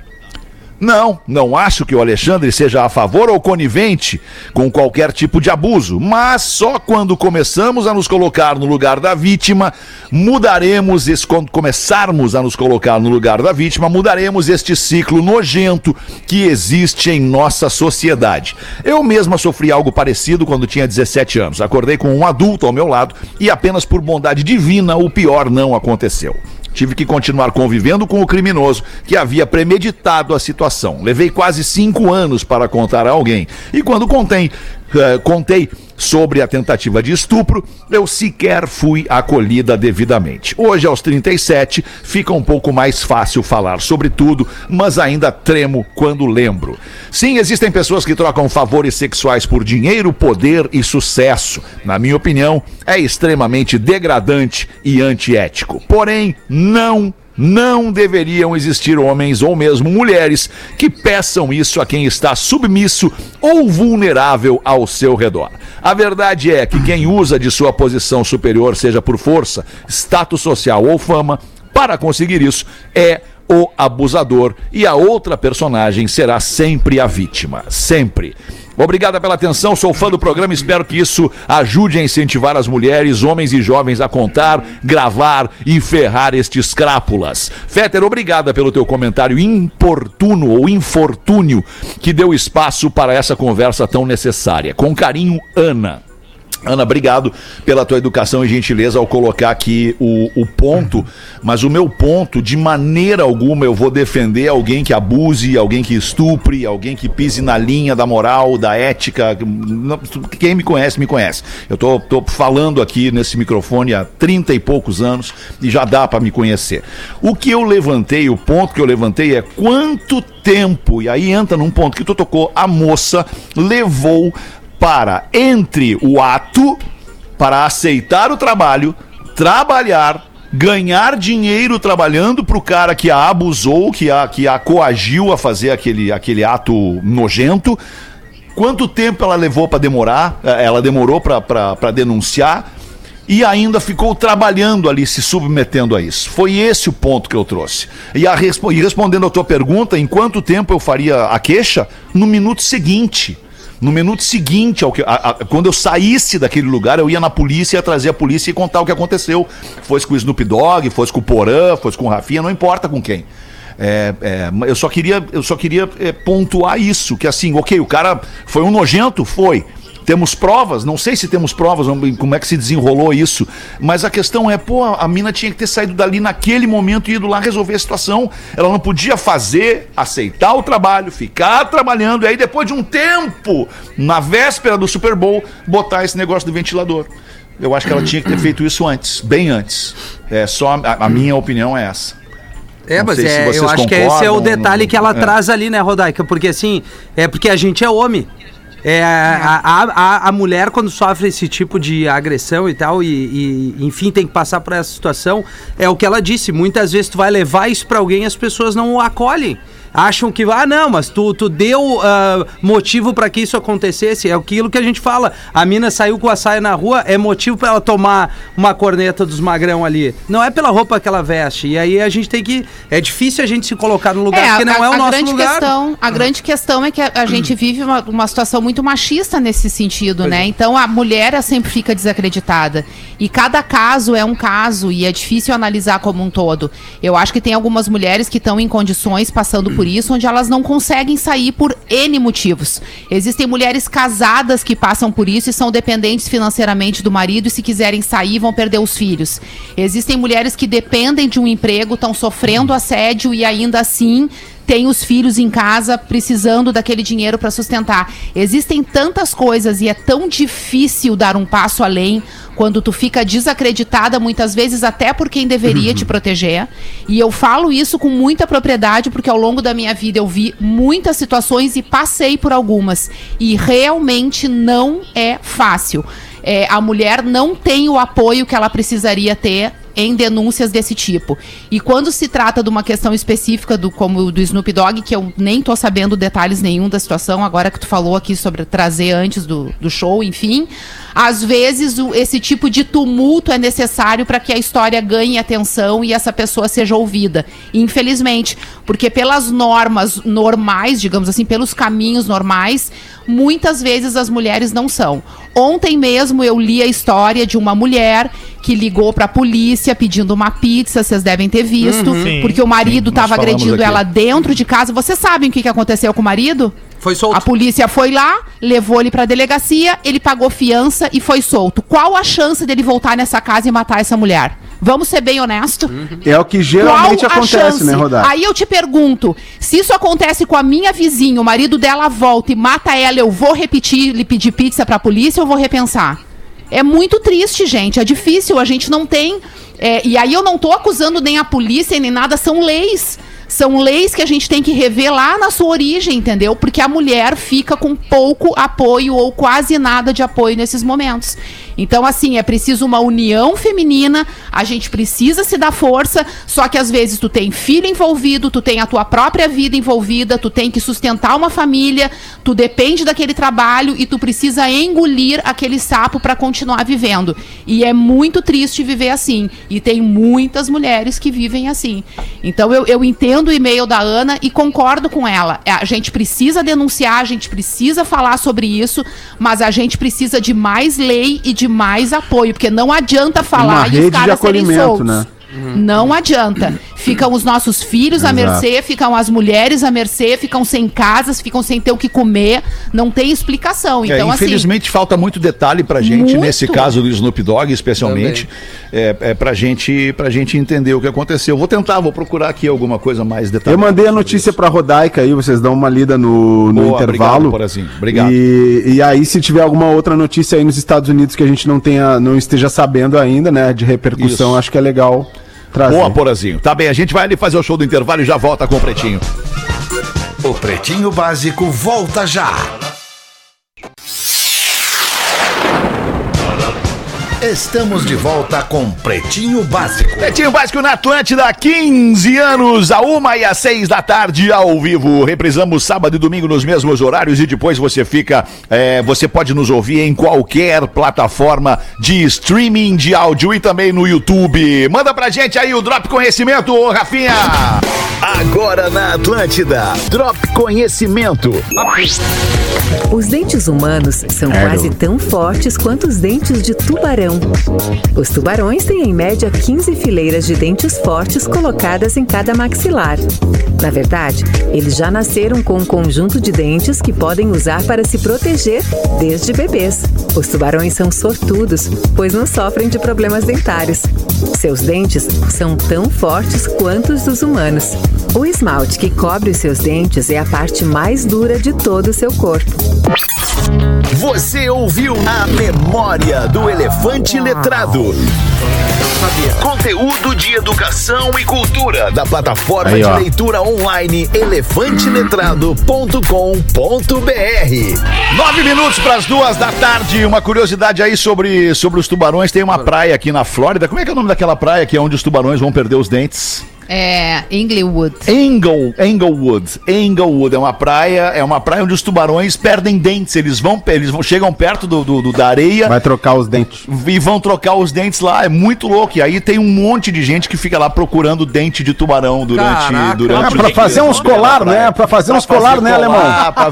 Não, não acho que o Alexandre seja a favor ou conivente com qualquer tipo de abuso, mas só quando começamos a nos colocar no lugar da vítima, mudaremos esse quando começarmos a nos colocar no lugar da vítima, mudaremos este ciclo nojento que existe em nossa sociedade. Eu mesma sofri algo parecido quando tinha 17 anos. Acordei com um adulto ao meu lado e apenas por bondade divina o pior não aconteceu. Tive que continuar convivendo com o criminoso que havia premeditado a situação. Levei quase cinco anos para contar a alguém. E quando contei, eh, contei sobre a tentativa de estupro, eu sequer fui acolhida devidamente. Hoje, aos 37, fica um pouco mais fácil falar sobre tudo, mas ainda tremo quando lembro. Sim, existem pessoas que trocam favores sexuais por dinheiro, poder e sucesso. Na minha opinião, é extremamente degradante e antiético. Porém, não não deveriam existir homens ou mesmo mulheres que peçam isso a quem está submisso ou vulnerável ao seu redor. A verdade é que quem usa de sua posição superior, seja por força, status social ou fama, para conseguir isso é o abusador e a outra personagem será sempre a vítima. Sempre. Obrigada pela atenção, sou fã do programa, espero que isso ajude a incentivar as mulheres, homens e jovens a contar, gravar e ferrar estes crápulas. Féter, obrigada pelo teu comentário importuno ou infortúnio que deu espaço para essa conversa tão necessária. Com carinho, Ana. Ana, obrigado pela tua educação e gentileza ao colocar aqui o, o ponto, mas o meu ponto, de maneira alguma, eu vou defender alguém que abuse, alguém que estupre, alguém que pise na linha da moral, da ética. Quem me conhece, me conhece. Eu tô, tô falando aqui nesse microfone há 30 e poucos anos e já dá para me conhecer. O que eu levantei, o ponto que eu levantei é quanto tempo, e aí entra num ponto que tu tocou, a moça levou para entre o ato para aceitar o trabalho, trabalhar, ganhar dinheiro trabalhando para o cara que a abusou, que a, que a coagiu a fazer aquele, aquele ato nojento. Quanto tempo ela levou para demorar? eh, Ela demorou para denunciar e ainda ficou trabalhando ali, se submetendo a isso. Foi esse o ponto que eu trouxe. E, a e respondendo a tua pergunta, em quanto tempo eu faria a queixa? No minuto seguinte. No minuto seguinte, ao que, a- a- quando eu saísse daquele lugar, eu ia na polícia, ia trazer a polícia e contar o que aconteceu. Fosse com o Snoop Dogg, fosse com o Porã, fosse com o Rafinha, não importa com quem. É, é, eu só queria, eu só queria é, pontuar isso, que assim, ok, o cara foi um nojento? Foi. Temos provas, não sei se temos provas, como é que se desenrolou isso, mas a questão é, pô, a mina tinha que ter saído dali naquele momento e ido lá resolver a situação. Ela não podia fazer, aceitar o trabalho, ficar trabalhando, e aí depois de um tempo, na véspera do Super Bowl, botar esse negócio do ventilador. Eu acho que ela tinha que ter feito isso antes, bem antes. É só a, a minha opinião é essa. É, Não mas é, eu acho que esse é o detalhe não- que ela é. traz ali, né, Rodaica? Porque assim, é porque a gente é homem. É, a, a, a, a mulher, quando sofre esse tipo de agressão e tal, e, e, enfim, tem que passar por essa situação, é o que ela disse. Muitas vezes tu vai levar isso pra alguém e as pessoas não o acolhem. Acham que, ah, não, mas tu, tu deu ah, motivo pra que isso acontecesse. É aquilo que a gente fala. A mina saiu com a saia na rua, é motivo pra ela tomar uma corneta dos magrão ali. Não é pela roupa que ela veste. E aí a gente tem que. É difícil a gente se colocar no lugar, porque não é o nosso grande lugar. Questão, a grande questão é que a, a gente vive uma, uma situação muito machista nesse sentido, Pois né? é. Então a mulher sempre fica desacreditada. E cada caso é um caso e é difícil analisar como um todo. Eu acho que tem algumas mulheres que estão em condições passando por isso, onde elas não conseguem sair por N motivos. Existem mulheres casadas que passam por isso e são dependentes financeiramente do marido e se quiserem sair vão perder os filhos. Existem mulheres que dependem de um emprego, estão sofrendo assédio e ainda assim tem os filhos em casa precisando daquele dinheiro para sustentar. Existem tantas coisas e é tão difícil dar um passo além quando tu fica desacreditada muitas vezes até por quem deveria te proteger. E eu falo isso com muita propriedade porque ao longo da minha vida eu vi muitas situações e passei por algumas e realmente não é fácil. É, a mulher não tem o apoio que ela precisaria ter em denúncias desse tipo. E quando se trata de uma questão específica do como do Snoop Dogg, que eu nem tô sabendo detalhes nenhum da situação, agora que tu falou aqui sobre trazer antes do, do show, enfim, às vezes o- esse tipo de tumulto é necessário para que a história ganhe atenção e essa pessoa seja ouvida. Infelizmente, porque pelas normas normais, digamos assim, pelos caminhos normais, muitas vezes as mulheres não são. Ontem mesmo eu li a história de uma mulher que ligou para a polícia pedindo uma pizza, vocês devem ter visto, Sim. porque o marido Sim, nós estava falamos agredindo aqui. ela dentro de casa. Vocês sabem o que, que aconteceu com o marido? Foi solto. A polícia foi lá, levou ele pra delegacia, ele pagou fiança e foi solto. Qual a chance dele voltar nessa casa e matar essa mulher? Vamos ser bem honesto? É o que geralmente Qual a acontece, chance? né, Rodar? Aí eu te pergunto, se isso acontece com a minha vizinha, o marido dela volta e mata ela, eu vou repetir, lhe pedir pizza pra polícia ou vou repensar? É muito triste, gente. É difícil. A gente não tem. é, e aí eu não tô acusando nem a polícia nem nada, são leis. São leis que a gente tem que rever lá na sua origem, entendeu? Porque a mulher fica com pouco apoio ou quase nada de apoio nesses momentos. Então, assim, é preciso uma união feminina, a gente precisa se dar força, só que às vezes tu tem filho envolvido, tu tem a tua própria vida envolvida, tu tem que sustentar uma família, tu depende daquele trabalho e tu precisa engolir aquele sapo para continuar vivendo. E é muito triste viver assim. E tem muitas mulheres que vivem assim. Então eu, eu entendo o e-mail da Ana e concordo com ela. É, A gente precisa denunciar, a gente precisa falar sobre isso, mas a gente precisa de mais lei e de mais apoio, porque não adianta falar Uma e rede os de caras serem soltos. né? Não adianta. Ficam os nossos filhos à mercê, ficam as mulheres à mercê, ficam sem casas, ficam sem ter o que comer. Não tem explicação. É, Então, assim. infelizmente falta muito detalhe pra gente, Muito. nesse caso do Snoop Dogg, especialmente, é, é pra, gente, pra gente entender o que aconteceu. Vou tentar, vou procurar aqui alguma coisa mais detalhada. Eu mandei a notícia isso. pra Rodaica aí, vocês dão uma lida no, no Boa, intervalo. obrigado, Porazinho, obrigado. E, e aí, se tiver alguma outra notícia aí nos Estados Unidos que a gente não tenha, não esteja sabendo ainda, né, de repercussão, Isso. acho que é legal trazer. Boa, Porazinho. Tá bem, a gente vai ali fazer o show do intervalo e já volta com o Pretinho. O Pretinho Básico volta já. Estamos de volta com Pretinho Básico. Pretinho Básico na Atlântida, 15 anos, a uma e às seis da tarde, ao vivo. Reprisamos sábado e domingo nos mesmos horários e depois você fica. é, você pode nos ouvir em qualquer plataforma de streaming de áudio e também no YouTube. Manda pra gente aí o Drop Conhecimento, ô Rafinha! Agora na Atlântida, Drop Conhecimento. Os dentes humanos são quase tão fortes quanto os dentes de tubarão. Os tubarões têm em média 15 fileiras de dentes fortes colocadas em cada maxilar. Na verdade, eles já nasceram com um conjunto de dentes que podem usar para se proteger desde bebês. Os tubarões são sortudos, pois não sofrem de problemas dentários. Seus dentes são tão fortes quanto os dos humanos. O esmalte que cobre os seus dentes é a parte mais dura de todo o seu corpo. Você ouviu a memória do elefante letrado. Conteúdo de educação e cultura da plataforma Aí, de leitura online elefanteletrado.com.br. Nove minutos para as duas da tarde. Uma curiosidade aí sobre, sobre os tubarões. Tem uma praia aqui na Flórida. Como é que é o nome daquela praia que é onde os tubarões vão perder os dentes? É, Inglewood. Engle, Englewood. Englewood é uma praia, é uma praia onde os tubarões perdem dentes. Eles vão, eles vão chegam perto do, do- do- da areia Vai trocar os dentes. e vão trocar os dentes lá. É muito louco. E aí tem um monte de gente que fica lá procurando dente de tubarão durante, Caraca. durante Ah, o pra dia. fazer uns colar, né? Pra fazer uns colar, né, alemão?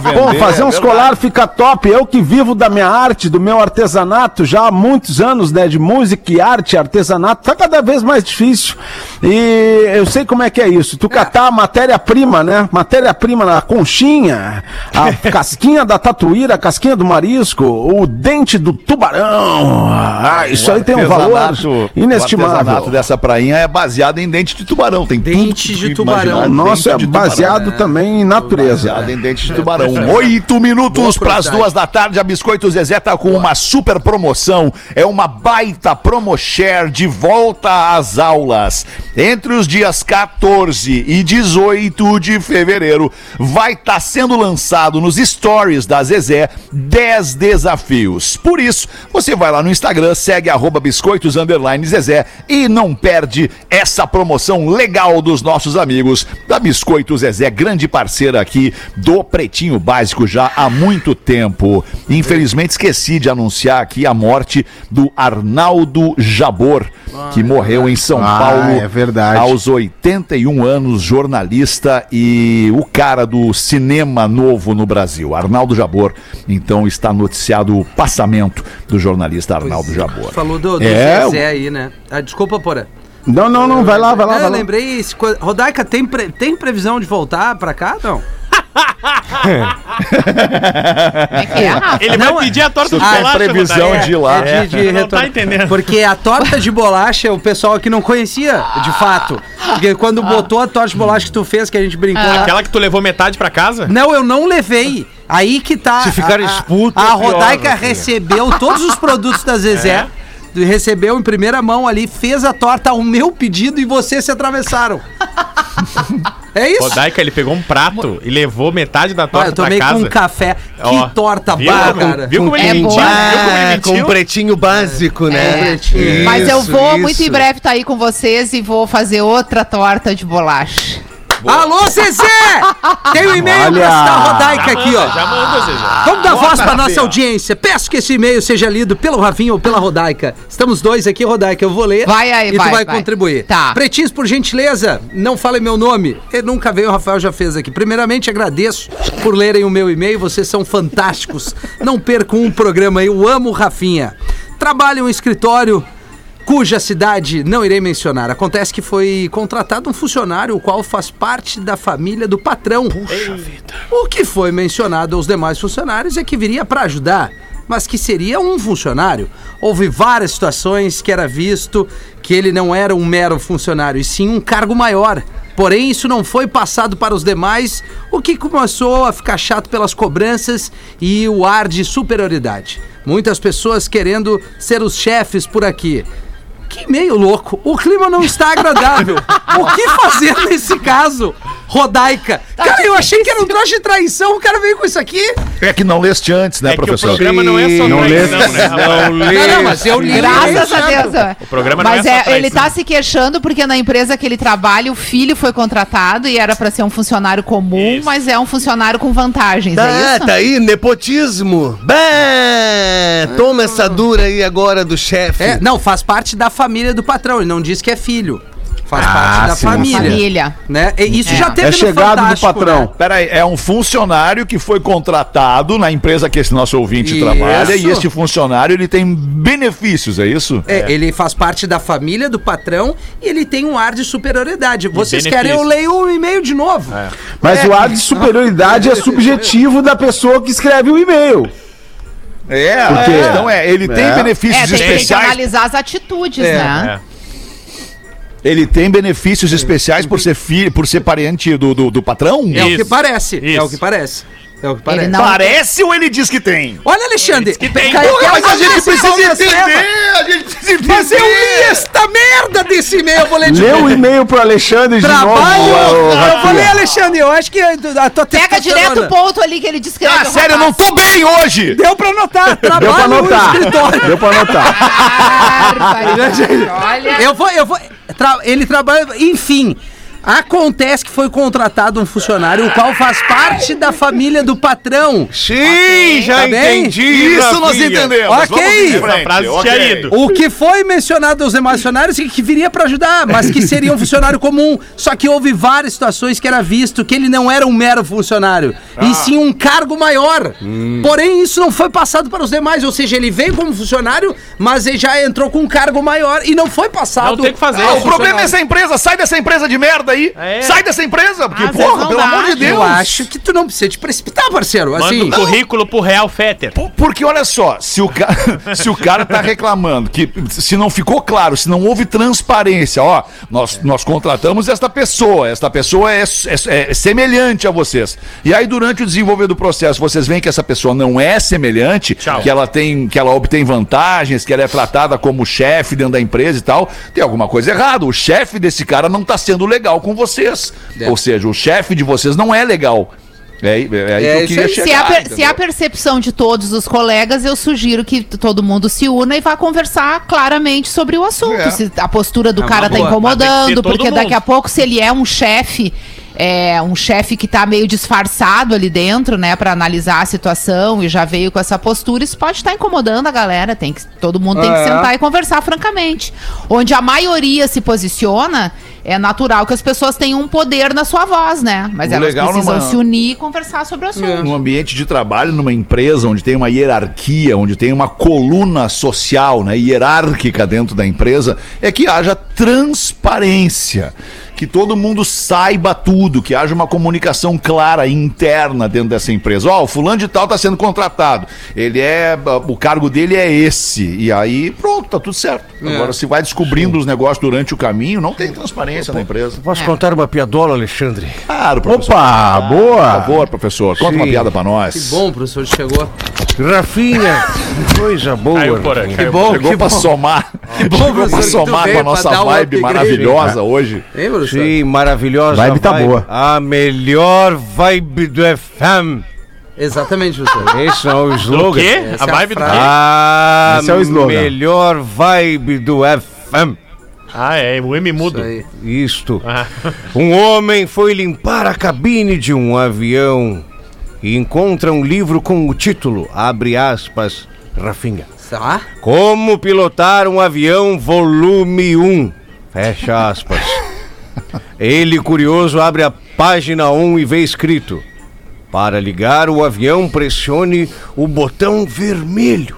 vender, Bom, fazer é uns colar fica top. Eu que vivo da minha arte, do meu artesanato já há muitos anos, né? De música e arte, artesanato, tá cada vez mais difícil. E eu sei como é que é isso. Tu catar a matéria-prima, né? Matéria-prima na conchinha, a casquinha da tatuíra, a casquinha do marisco, o dente do tubarão. Ah, isso aí tem um valor artesanato- O inestimável. artesanato dessa prainha é baseado em dente de tubarão. Tem Dente tudo de tubarão. Nossa, é de tubarão. baseado também em natureza. Baseado em dente de tubarão. Oito minutos para as duas da tarde. A Biscoito Zezé tá com uma super promoção. É uma baita promo share de volta às aulas. Entre os dias 14 e 18 de fevereiro, vai estar sendo lançado nos stories da Zezé 10 desafios. Por isso, você vai lá no Instagram, segue arroba biscoitos underline Zezé e não perde essa promoção legal dos nossos amigos da Biscoito Zezé, grande parceira aqui do Pretinho Básico já há muito tempo. Infelizmente esqueci de anunciar aqui a morte do Arnaldo Jabor, que morreu em São Ah, Paulo é verdade. aos 81 anos, jornalista e o cara do cinema novo no Brasil. Arnaldo Jabor, então está noticiado o passamento do jornalista Arnaldo Jabor. Falou do, do É, Zezé aí, né? Ah, desculpa, Porã. Não, não, não, vai lá, vai lá. Não, vai eu lá. lembrei. Rodaica, tem, pre- tem previsão de voltar pra cá? Não. É que é, Rafa? Ele Não, vai pedir a torta de tem bolacha. previsão Rodaica. de ir lá. É de, de Não tá entendendo. Porque a torta de bolacha, o pessoal aqui não conhecia, de fato. Porque quando botou a torta de bolacha que tu fez, que a gente brincou lá. Aquela que tu levou metade pra casa? Não, eu não levei. Aí que tá. Se ficar a- a- A, é pior, Rodaica Rafinha. recebeu todos os produtos da Zezé. Recebeu em primeira mão ali, fez a torta ao meu pedido e vocês se atravessaram. É isso? Rodaica, ele pegou um prato e levou metade da torta eu tomei pra com um café. Ó, que torta viu? boa, cara. Viu como ele É mentiu? boa. Viu como ele Ah, com um pretinho básico, né? pretinho. Mas eu Isso, vou muito isso. em breve estar aí com vocês e vou fazer outra torta de bolacha. Alô, Zezé! Tem um e-mail Olha! citar Rodaica aqui, ó. Já manda, Zezé. Vamos dar voz pra nossa audiência. Peço que esse e-mail seja lido pelo Rafinha ou pela Rodaica. Estamos dois aqui, Rodaica. Eu vou ler. Vai aí, e tu vai, vai, vai. contribuir. Tá. Pretinhos, por gentileza, não falem meu nome. Ele nunca veio, o Rafael já fez aqui. Primeiramente, agradeço por lerem o meu e-mail. Vocês são fantásticos. Não percam um programa. Eu amo o Rafinha. Trabalho em um escritório cuja cidade não irei mencionar. Acontece que foi contratado um funcionário o qual faz parte da família do patrão. Puxa vida. O que foi mencionado aos demais funcionários é que viria para ajudar, mas que seria um funcionário. Houve várias situações que era visto que ele não era um mero funcionário, e sim um cargo maior. Porém, isso não foi passado para os demais, o que começou a ficar chato pelas cobranças e o ar de superioridade. Muitas pessoas querendo ser os chefes por aqui. Que meio louco. O clima não está agradável. o que fazer nesse caso? Rodaica. Cara, eu achei que era um troço de traição. O cara veio com isso aqui. É que não leste antes, né, É que o professor? programa não é só Não traição, lê- né, Rafael? Não, não, mas eu li. Graças a. Deus. O programa não Mas é só é, traição. ele tá se queixando porque na empresa que ele trabalha, o filho foi contratado e era pra ser um funcionário comum, Isso. mas é um funcionário com vantagens, é Ah, isso? tá aí, nepotismo. Bah, toma essa dura aí agora do chefe. É, não, faz parte da família do patrão. Ele não diz que é filho. Faz Ah, parte da sim. família. Família. Né? E Isso É. já teve É no chegado do patrão. né? Peraí, é um funcionário que foi contratado na empresa que esse nosso ouvinte Isso. trabalha e este funcionário ele tem benefícios, é isso? É, ele faz parte da família do patrão e ele tem um ar de superioridade. Vocês querem eu leio o e-mail de novo? Mas É. o ar de superioridade é subjetivo da pessoa que escreve o e-mail. É, Por quê? então é, ele tem É. benefícios É, tem, tem que especiais. analisar as atitudes, É, né? Ele tem benefícios especiais por ser filho, por ser parente do, do, do patrão? É o que Isso. parece. É Isso. o que parece. É o que parece. não- Parece ou ele diz que tem? Olha, Alexandre. que tem. Porra, mas a gente precisa entender! A gente precisa entender! Mas eu li esta merda desse e-mail. Eu vou ler de Lê o novo. e-mail pro Alexandre de Trabalho. novo. ô, eu vou Rafinha. ler, Alexandre. Eu acho que a tua Pega direto o ponto ali que ele descreve. Ah, o sério, eu não tô bem hoje! Deu pra anotar. Trabalho Deu pra no anotar. escritório. Deu pra anotar. Olha. Eu vou, eu vou. tra- ele trabalha. Enfim. Acontece que foi contratado um funcionário, o qual faz parte da família do patrão. Sim, já Tá bem? entendi. Isso nós Rafinha. entendemos! Ok. Vamos em Essa frente, frase ok. tinha ido. O que foi mencionado aos demais funcionários é que viria para ajudar, mas que seria um funcionário comum. Só que houve várias situações que era visto que ele não era um mero funcionário, e sim um cargo maior. Porém, isso não foi passado para os demais, ou seja, ele veio como funcionário, mas ele já entrou com um cargo maior e não foi passado. Não tem o que fazer. Ah, o problema é essa empresa, sai dessa empresa de merda aí! É. Sai dessa empresa, porque, Às vezes porra, pelo dá, amor de Deus! Eu acho que tu não precisa te precipitar, parceiro. Manda Assim, um currículo pro Real Fetter. Porque olha só, se o, cara, se o cara tá reclamando que se não ficou claro, se não houve transparência, ó, nós, nós contratamos esta pessoa, esta pessoa é, é- é semelhante a vocês. E aí, durante o desenvolver do processo, vocês veem que essa pessoa não é semelhante, Tchau. que ela tem, que ela obtém vantagens, que ela é tratada como chefe dentro da empresa e tal, tem alguma coisa errada. O chefe desse cara não tá sendo legal com vocês. É. Ou seja, o chefe de vocês não é legal. É, é É que chegar. Se a, per- se entendeu? a percepção de todos os colegas, eu sugiro que todo mundo se una e vá conversar claramente sobre o assunto. É. Se a postura do É cara tá boa. Incomodando, porque daqui mundo. a pouco, se ele é um chefe. É um chefe que tá meio disfarçado ali dentro, né, Pra analisar a situação e já veio com essa postura, isso pode estar incomodando a galera, tem que todo mundo tem que É. sentar e conversar francamente. Onde a maioria se posiciona, é natural que as pessoas tenham um poder na sua voz, né? Mas O elas precisam numa- se unir e conversar sobre o assunto. num ambiente de trabalho, numa empresa onde tem uma hierarquia, onde tem uma coluna social, né, hierárquica dentro da empresa, é que haja transparência. Que todo mundo saiba tudo, que haja uma comunicação clara interna dentro dessa empresa. Ó, o fulano de tal tá sendo contratado. Ele é. O cargo dele é esse. E aí, pronto, tá tudo certo. Agora, se vai descobrindo os negócios durante o caminho, não tem transparência na emprsa. Posso contar uma piadola, Alexandre? Claro, professor. Opa, Por boa! favor, professor, conta uma Sim. piada pra nós. Que bom, professor chegou. Rafinha, coisa boa. Caiu por. Caiu bom, Chegou que pra bom. somar. bom, Chegou professor, pra que somar com a nossa vibe maravilhosa hoje. Hein, Sim, maravilhosa. Vibe tá boa. A melhor vibe do FM. Exatamente, professor. Esse é o Do slogan. quê? Essa A é a vibe do frase. quê? A Esse é o slogan. melhor vibe do FM. Ah, é, o M mudo. Isso aí. Isto. Ah. Um homem foi limpar a cabine de um avião e encontra um livro com o título, abre aspas, Rafinha. Tá? Como pilotar um avião volume 1. Fecha aspas. Ele, curioso, abre a página 1 e vê escrito: Para ligar o avião, pressione o botão vermelho.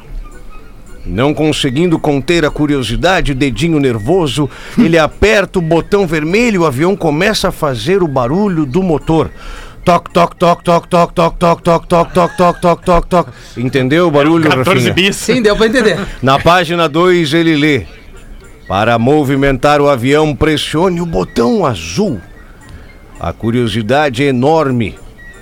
Não conseguindo conter a curiosidade, dedinho nervoso, ele aperta o botão vermelho e o avião começa a fazer o barulho do motor. Toc, toc, toc, toc, toc, toc, toc, toc, toc, toc, toc, toc, toc, toc. Entendeu o barulho, 14 Rafinha? bis. Sim, deu pra entender. Na página 2 ele lê: Para movimentar o avião, pressione o botão azul. A curiosidade é enorme.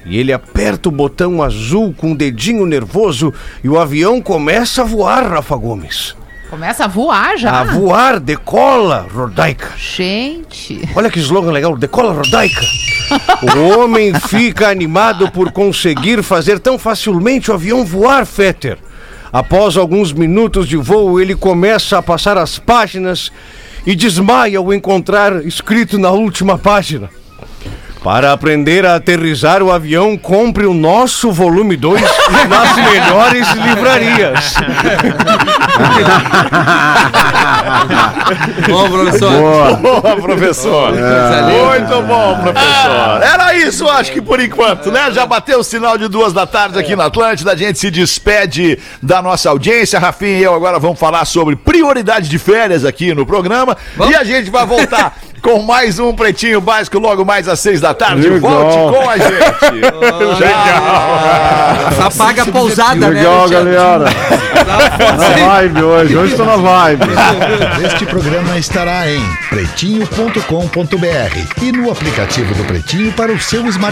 E ele aperta o botão azul com o dedinho nervoso e o avião começa a voar, Rafa Gomes. Começa a voar já. A voar, decola, Rodaica. Gente. Olha que slogan legal, decola, Rodaica. O homem fica animado por conseguir fazer tão facilmente o avião voar, Fetter. Após alguns minutos de voo, ele começa a passar as páginas e desmaia ao encontrar escrito na última página. Para aprender a aterrizar o avião, compre o nosso volume 2 nas melhores livrarias. Bom, professor. Boa, professor. Muito bom, professor. Era isso, acho que por enquanto, né? Já bateu o sinal de duas da tarde aqui na Atlântida. A gente se despede da nossa audiência. Rafinha e eu agora vamos falar sobre prioridade de férias aqui no programa. E a gente vai voltar com mais um Pretinho Básico logo mais às seis da tarde. Legal. Volte com a gente. Legal. Só paga a pousada, né? Legal, galera. Na vibe hoje. Hoje tô na vibe. Este programa estará em pretinho.com.br e no aplicativo do Pretinho para o seu smartphone.